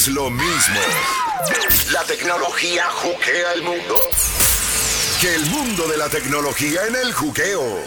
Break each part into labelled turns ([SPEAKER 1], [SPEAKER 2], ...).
[SPEAKER 1] es lo mismo. La tecnología juquea el mundo. Que el mundo de la tecnología en el juqueo.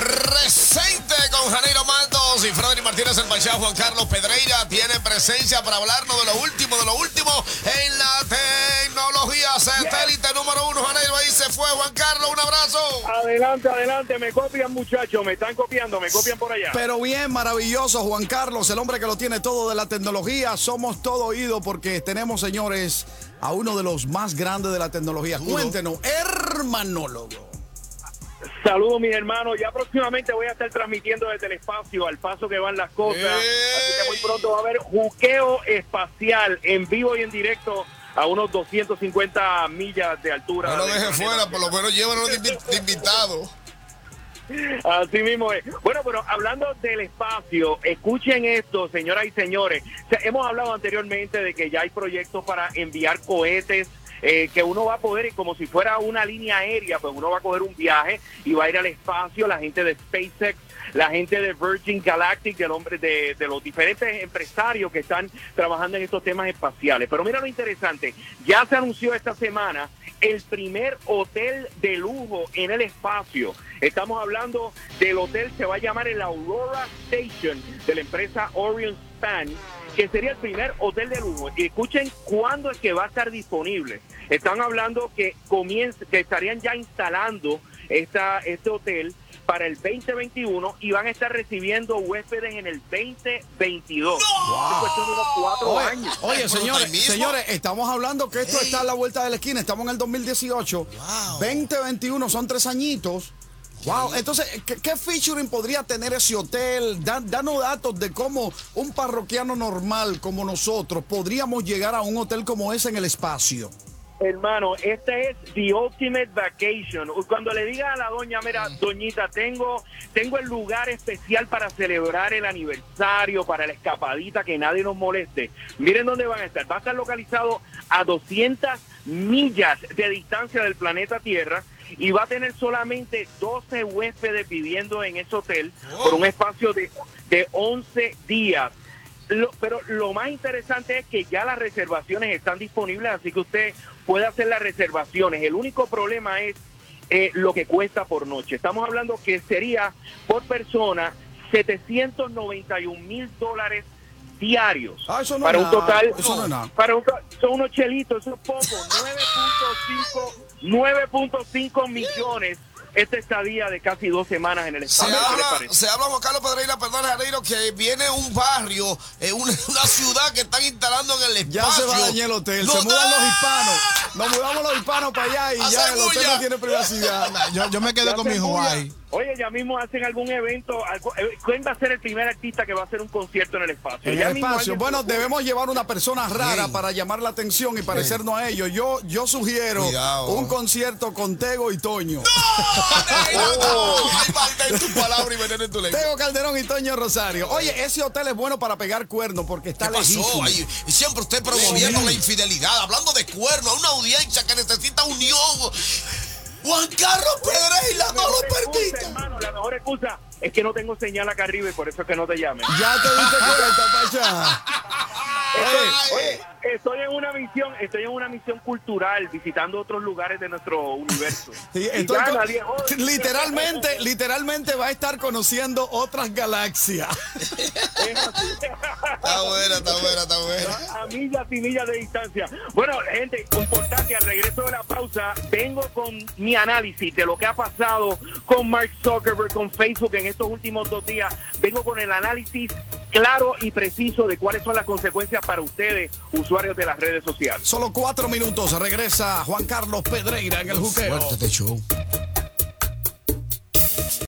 [SPEAKER 2] Presente con Janeiro Maldos y Freddy Martínez el Pachá. Juan Carlos Pedreira tiene presencia para hablarnos de lo último, de lo último en la tecnología. Satélite número uno, Janeiro. Ahí se fue Juan Carlos. Un abrazo.
[SPEAKER 3] Adelante, adelante, me copian muchachos, me están copiando, me copian por allá.
[SPEAKER 4] Pero bien, maravilloso, Juan Carlos, el hombre que lo tiene todo de la tecnología. Somos todo oído porque tenemos, señores, a uno de los más grandes de la tecnología. Cuéntenos, hermanólogo.
[SPEAKER 3] Saludos mis hermanos, ya próximamente voy a estar transmitiendo desde el espacio al paso que van las cosas, así que muy pronto va a haber juqueo espacial en vivo y en directo a unos 250 millas de altura.
[SPEAKER 2] No lo
[SPEAKER 3] del
[SPEAKER 2] deje
[SPEAKER 3] planeta
[SPEAKER 2] fuera, por lo menos llévanos de invi- de invitado.
[SPEAKER 3] Así mismo es. Bueno, pero hablando del espacio, escuchen esto, señoras y señores. O sea, hemos hablado anteriormente de que ya hay proyectos para enviar cohetes. Eh, que uno va a poder, y como si fuera una línea aérea, pues uno va a coger un viaje y va a ir al espacio, la gente de SpaceX, la gente de Virgin Galactic, del hombre de, de los diferentes empresarios que están trabajando en estos temas espaciales. Pero mira lo interesante, ya se anunció esta semana el primer hotel de lujo en el espacio. Estamos hablando del hotel, se va a llamar el Aurora Station de la empresa Orion Que sería el primer hotel de lujo. Y escuchen cuándo es que va a estar disponible. Están hablando que comienza, que estarían ya instalando esta, este hotel para el 2021 y van a estar recibiendo huéspedes en el 2022. Es de unos cuatro
[SPEAKER 4] Oye,
[SPEAKER 3] años.
[SPEAKER 4] oye, señores, señores, estamos hablando que esto
[SPEAKER 2] Ey.
[SPEAKER 4] está a la vuelta de la esquina. Estamos en el 2018.
[SPEAKER 2] Wow.
[SPEAKER 4] 2021 son tres añitos. Wow, entonces, ¿qué, qué featuring podría tener ese hotel? Da- danos datos de cómo un parroquiano normal como nosotros podríamos llegar a un hotel como ese en el espacio.
[SPEAKER 3] Hermano, este es The Ultimate Vacation. Cuando le diga a la doña, mira, doñita, tengo, tengo el lugar especial para celebrar el aniversario, para la escapadita, que nadie nos moleste. Miren dónde van a estar. Va a estar localizado a 200 millas de distancia del planeta Tierra y va a tener solamente 12 huéspedes viviendo en ese hotel por un espacio de, de 11 días. Lo- pero lo más interesante es que ya las reservaciones están disponibles, así que usted puede hacer las reservaciones. El único problema es eh, lo que cuesta por noche. Estamos hablando que sería por persona 791 mil dólares diarios.
[SPEAKER 4] Ah, eso no
[SPEAKER 3] para
[SPEAKER 4] es
[SPEAKER 3] un
[SPEAKER 4] nada,
[SPEAKER 3] total,
[SPEAKER 4] eso no es nada.
[SPEAKER 3] para un, son unos chelitos, eso es poco, 9.5 9.5 millones esta estadía de casi dos semanas en el
[SPEAKER 2] Se.
[SPEAKER 3] ¿Qué les
[SPEAKER 2] habla, se habla, Juan Carlos Pedreira, perdón, Janeiro, que viene un barrio, eh, una, una ciudad que están instalando en el
[SPEAKER 4] Ya
[SPEAKER 2] espacio.
[SPEAKER 4] se va a dañar el hotel,
[SPEAKER 2] No,
[SPEAKER 4] se mudan los hispanos. Nos mudamos los hispanos para allá y ya el hotel no tiene privacidad.
[SPEAKER 5] Yo, yo me quedé
[SPEAKER 3] Ya
[SPEAKER 5] con
[SPEAKER 3] se
[SPEAKER 5] mi. Hawaii.
[SPEAKER 3] Oye, ya mismo hacen algún evento. algo- eh, ¿Quién va a ser el primer artista que va a hacer un concierto en el espacio?
[SPEAKER 4] En
[SPEAKER 3] Ya
[SPEAKER 4] el espacio. Bueno, debemos llevar una persona rara
[SPEAKER 2] Sí.
[SPEAKER 4] para llamar la atención y parecernos a ellos. Yo, yo sugiero
[SPEAKER 2] Cuidado.
[SPEAKER 4] un concierto con Tego y Toño.
[SPEAKER 2] Janeiro, no, Ay, mantén tu palabra y veneno en tu lengua.
[SPEAKER 4] Tego Calderón y Toño Rosario. Oye, ese hotel es bueno para pegar cuernos porque está
[SPEAKER 2] ¿Qué pasó? y siempre usted promoviendo la infidelidad, hablando de cuerno a una audiencia que necesita unión. Juan Carlos Pedreira, no
[SPEAKER 3] La
[SPEAKER 2] lo
[SPEAKER 3] mejor excusa,
[SPEAKER 2] permita.
[SPEAKER 3] hermano, la mejor excusa es que no tengo señal acá arriba y por eso es que no te llamen.
[SPEAKER 4] Ya te diste cuenta, Pacha.
[SPEAKER 3] Estoy, oye, estoy en una misión, estoy en una misión cultural, visitando otros lugares de nuestro universo.
[SPEAKER 4] Sí,
[SPEAKER 3] Y
[SPEAKER 4] estoy
[SPEAKER 3] ya
[SPEAKER 4] con-
[SPEAKER 3] nadie- oye,
[SPEAKER 4] literalmente, literalmente va a estar conociendo otras galaxias.
[SPEAKER 2] Está buena, está buena, está buena.
[SPEAKER 3] a millas y millas de distancia. Bueno, gente, importante, al regreso de la pausa, vengo con mi análisis de lo que ha pasado con Mark Zuckerberg, con Facebook en estos últimos dos días. Vengo con el análisis claro y preciso de cuáles son las consecuencias para ustedes, usuarios de las redes sociales.
[SPEAKER 4] Solo cuatro minutos. Regresa Juan Carlos Pedreira en el juqueo.
[SPEAKER 2] Fuerte show.